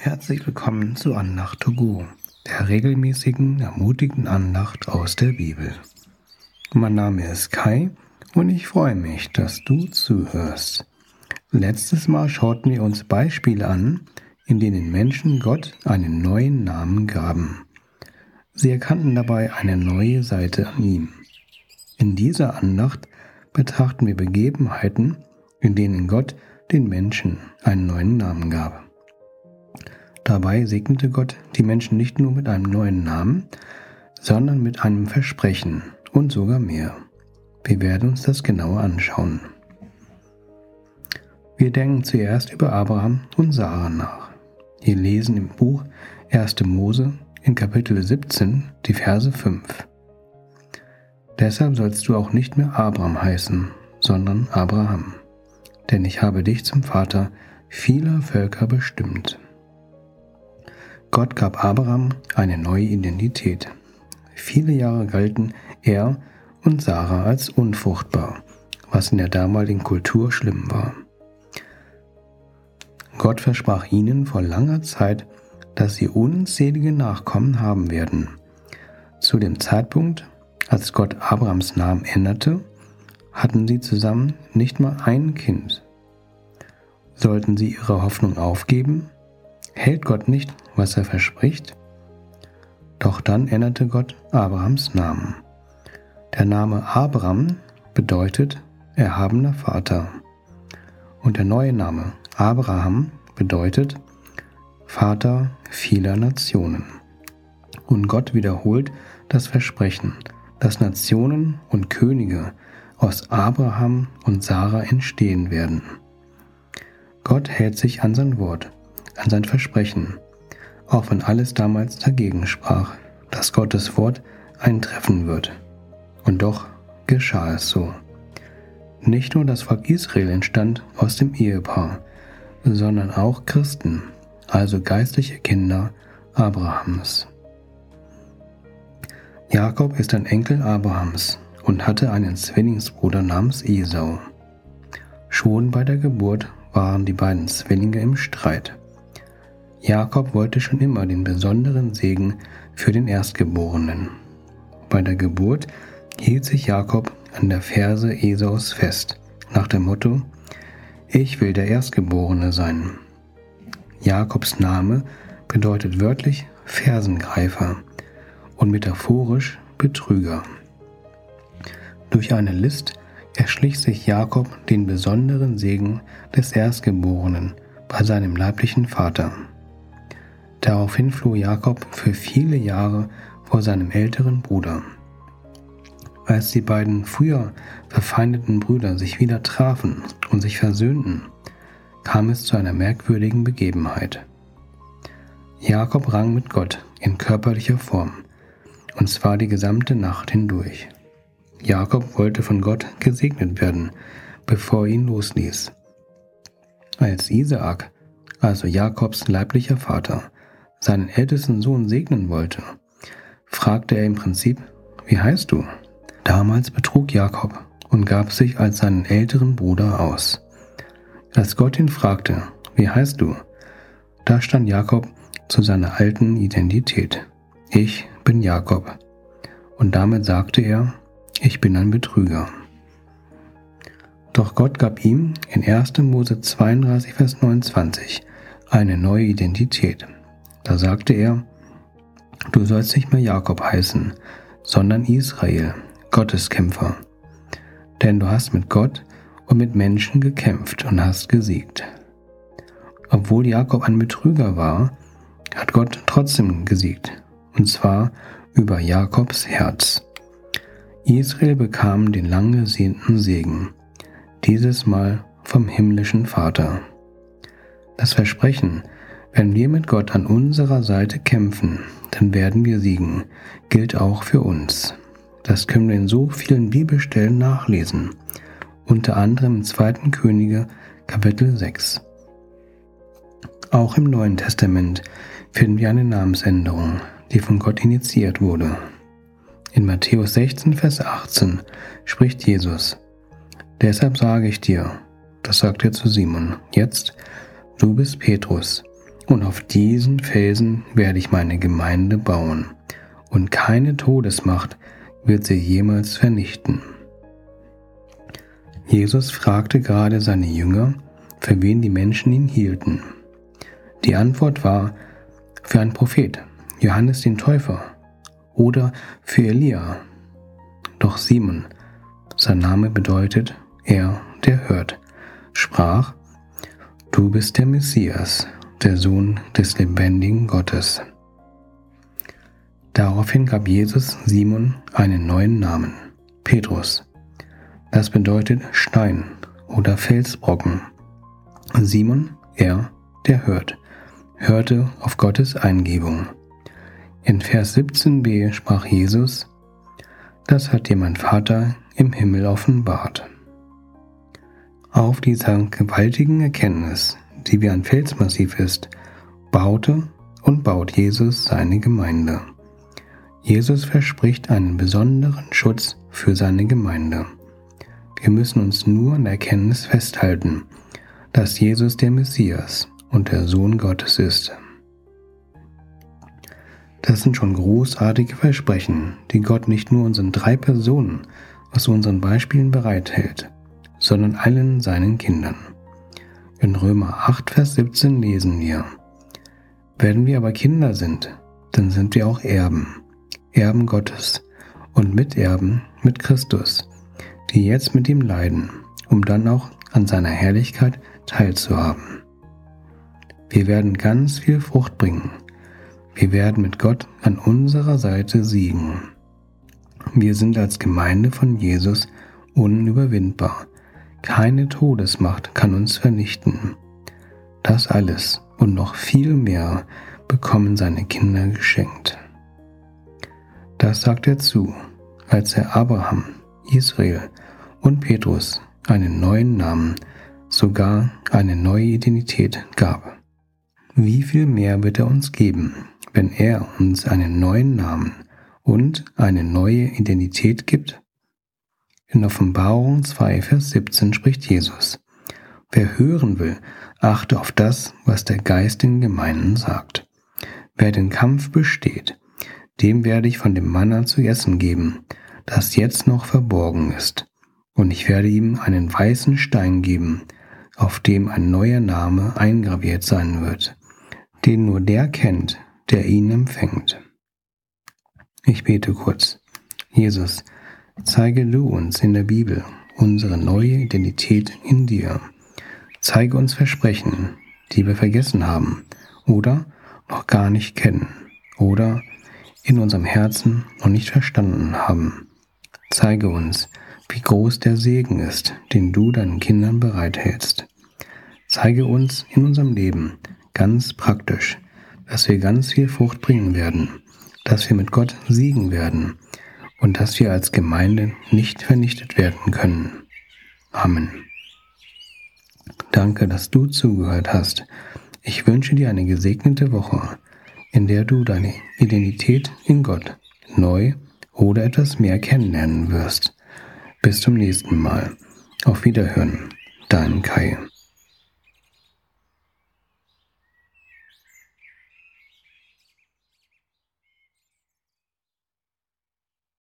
Herzlich willkommen zu Andacht to go, der regelmäßigen, ermutigenden Andacht aus der Bibel. Mein Name ist Kai und ich freue mich, dass du zuhörst. Letztes Mal schauten wir uns Beispiele an, in denen Menschen Gott einen neuen Namen gaben. Sie erkannten dabei eine neue Seite an ihm. In dieser Andacht betrachten wir Begebenheiten, in denen Gott den Menschen einen neuen Namen gab. Dabei segnete Gott die Menschen nicht nur mit einem neuen Namen, sondern mit einem Versprechen und sogar mehr. Wir werden uns das genauer anschauen. Wir denken zuerst über Abraham und Sarah nach. Wir lesen im Buch 1. Mose in Kapitel 17 die Verse 5. Deshalb sollst du auch nicht mehr Abraham heißen, sondern Abraham, denn ich habe dich zum Vater vieler Völker bestimmt. Gott gab Abraham eine neue Identität. Viele Jahre galten er und Sarah als unfruchtbar, was in der damaligen Kultur schlimm war. Gott versprach ihnen vor langer Zeit, dass sie unzählige Nachkommen haben werden. Zu dem Zeitpunkt, als Gott Abrahams Namen änderte, hatten sie zusammen nicht mal ein Kind. Sollten sie ihre Hoffnung aufgeben? Hält Gott nicht, was er verspricht? Doch dann änderte Gott Abrahams Namen. Der Name Abraham bedeutet erhabener Vater. Und der neue Name Abraham bedeutet Vater vieler Nationen. Und Gott wiederholt das Versprechen, dass Nationen und Könige aus Abraham und Sarah entstehen werden. Gott hält sich an sein Wort an sein Versprechen, auch wenn alles damals dagegen sprach, dass Gottes Wort eintreffen wird. Und doch geschah es so. Nicht nur das Volk Israel entstand aus dem Ehepaar, sondern auch Christen, also geistliche Kinder Abrahams. Jakob ist ein Enkel Abrahams und hatte einen Zwillingsbruder namens Esau. Schon bei der Geburt waren die beiden Zwillinge im Streit. Jakob wollte schon immer den besonderen Segen für den Erstgeborenen. Bei der Geburt hielt sich Jakob an der Ferse Esaus fest, nach dem Motto, ich will der Erstgeborene sein. Jakobs Name bedeutet wörtlich Fersengreifer und metaphorisch Betrüger. Durch eine List erschlich sich Jakob den besonderen Segen des Erstgeborenen bei seinem leiblichen Vater. Daraufhin floh Jakob für viele Jahre vor seinem älteren Bruder. Als die beiden früher verfeindeten Brüder sich wieder trafen und sich versöhnten, kam es zu einer merkwürdigen Begebenheit. Jakob rang mit Gott in körperlicher Form, und zwar die gesamte Nacht hindurch. Jakob wollte von Gott gesegnet werden, bevor er ihn losließ. Als Isaak, also Jakobs leiblicher Vater, seinen ältesten Sohn segnen wollte, fragte er im Prinzip, wie heißt du? Damals betrug Jakob und gab sich als seinen älteren Bruder aus. Als Gott ihn fragte, wie heißt du? Da stand Jakob zu seiner alten Identität. Ich bin Jakob. Und damit sagte er, ich bin ein Betrüger. Doch Gott gab ihm in 1. Mose 32, Vers 29 eine neue Identität. Da sagte er, du sollst nicht mehr Jakob heißen, sondern Israel, Gotteskämpfer. Denn du hast mit Gott und mit Menschen gekämpft und hast gesiegt. Obwohl Jakob ein Betrüger war, hat Gott trotzdem gesiegt, und zwar über Jakobs Herz. Israel bekam den lang gesehnten Segen, dieses Mal vom himmlischen Vater. Das Versprechen, wenn wir mit Gott an unserer Seite kämpfen, dann werden wir siegen, gilt auch für uns. Das können wir in so vielen Bibelstellen nachlesen, unter anderem im 2. Könige Kapitel 6. Auch im Neuen Testament finden wir eine Namensänderung, die von Gott initiiert wurde. In Matthäus 16, Vers 18 spricht Jesus, Deshalb sage ich dir, das sagt er zu Simon, jetzt, du bist Petrus, und auf diesen Felsen werde ich meine Gemeinde bauen, und keine Todesmacht wird sie jemals vernichten. Jesus fragte gerade seine Jünger, für wen die Menschen ihn hielten. Die Antwort war für einen Prophet, Johannes den Täufer, oder für Elia. Doch Simon, sein Name bedeutet er, der hört, sprach, Du bist der Messias, der Sohn des lebendigen Gottes. Daraufhin gab Jesus Simon einen neuen Namen, Petrus. Das bedeutet Stein oder Felsbrocken. Simon, er, der hört, hörte auf Gottes Eingebung. In Vers 17b sprach Jesus, das hat dir mein Vater im Himmel offenbart. Auf dieser gewaltigen Erkenntnis, die wie ein Felsmassiv ist, baute und baut Jesus seine Gemeinde. Jesus verspricht einen besonderen Schutz für seine Gemeinde. Wir müssen uns nur an der Erkenntnis festhalten, dass Jesus der Messias und der Sohn Gottes ist. Das sind schon großartige Versprechen, die Gott nicht nur unseren drei Personen aus unseren Beispielen bereithält, sondern allen seinen Kindern. In Römer 8, Vers 17 lesen wir, Wenn wir aber Kinder sind, dann sind wir auch Erben, Erben Gottes und Miterben mit Christus, die jetzt mit ihm leiden, um dann auch an seiner Herrlichkeit teilzuhaben. Wir werden ganz viel Frucht bringen. Wir werden mit Gott an unserer Seite siegen. Wir sind als Gemeinde von Jesus unüberwindbar keine Todesmacht kann uns vernichten. Das alles und noch viel mehr bekommen seine Kinder geschenkt. Das sagt er zu, als er Abraham, Israel und Petrus einen neuen Namen, sogar eine neue Identität gab. Wie viel mehr wird er uns geben, wenn er uns einen neuen Namen und eine neue Identität gibt? In Offenbarung 2, Vers 17 spricht Jesus. Wer hören will, achte auf das, was der Geist den Gemeinden sagt. Wer den Kampf besteht, dem werde ich von dem Manna zu essen geben, das jetzt noch verborgen ist. Und ich werde ihm einen weißen Stein geben, auf dem ein neuer Name eingraviert sein wird, den nur der kennt, der ihn empfängt. Ich bete kurz. Jesus, Zeige du uns in der Bibel unsere neue Identität in dir. Zeige uns Versprechen, die wir vergessen haben oder noch gar nicht kennen oder in unserem Herzen noch nicht verstanden haben. Zeige uns, wie groß der Segen ist, den du deinen Kindern bereithältst. Zeige uns in unserem Leben ganz praktisch, dass wir ganz viel Frucht bringen werden, dass wir mit Gott siegen werden und dass wir als Gemeinde nicht vernichtet werden können. Amen. Danke, dass du zugehört hast. Ich wünsche dir eine gesegnete Woche, in der du deine Identität in Gott neu oder etwas mehr kennenlernen wirst. Bis zum nächsten Mal. Auf Wiederhören. Dein Kai.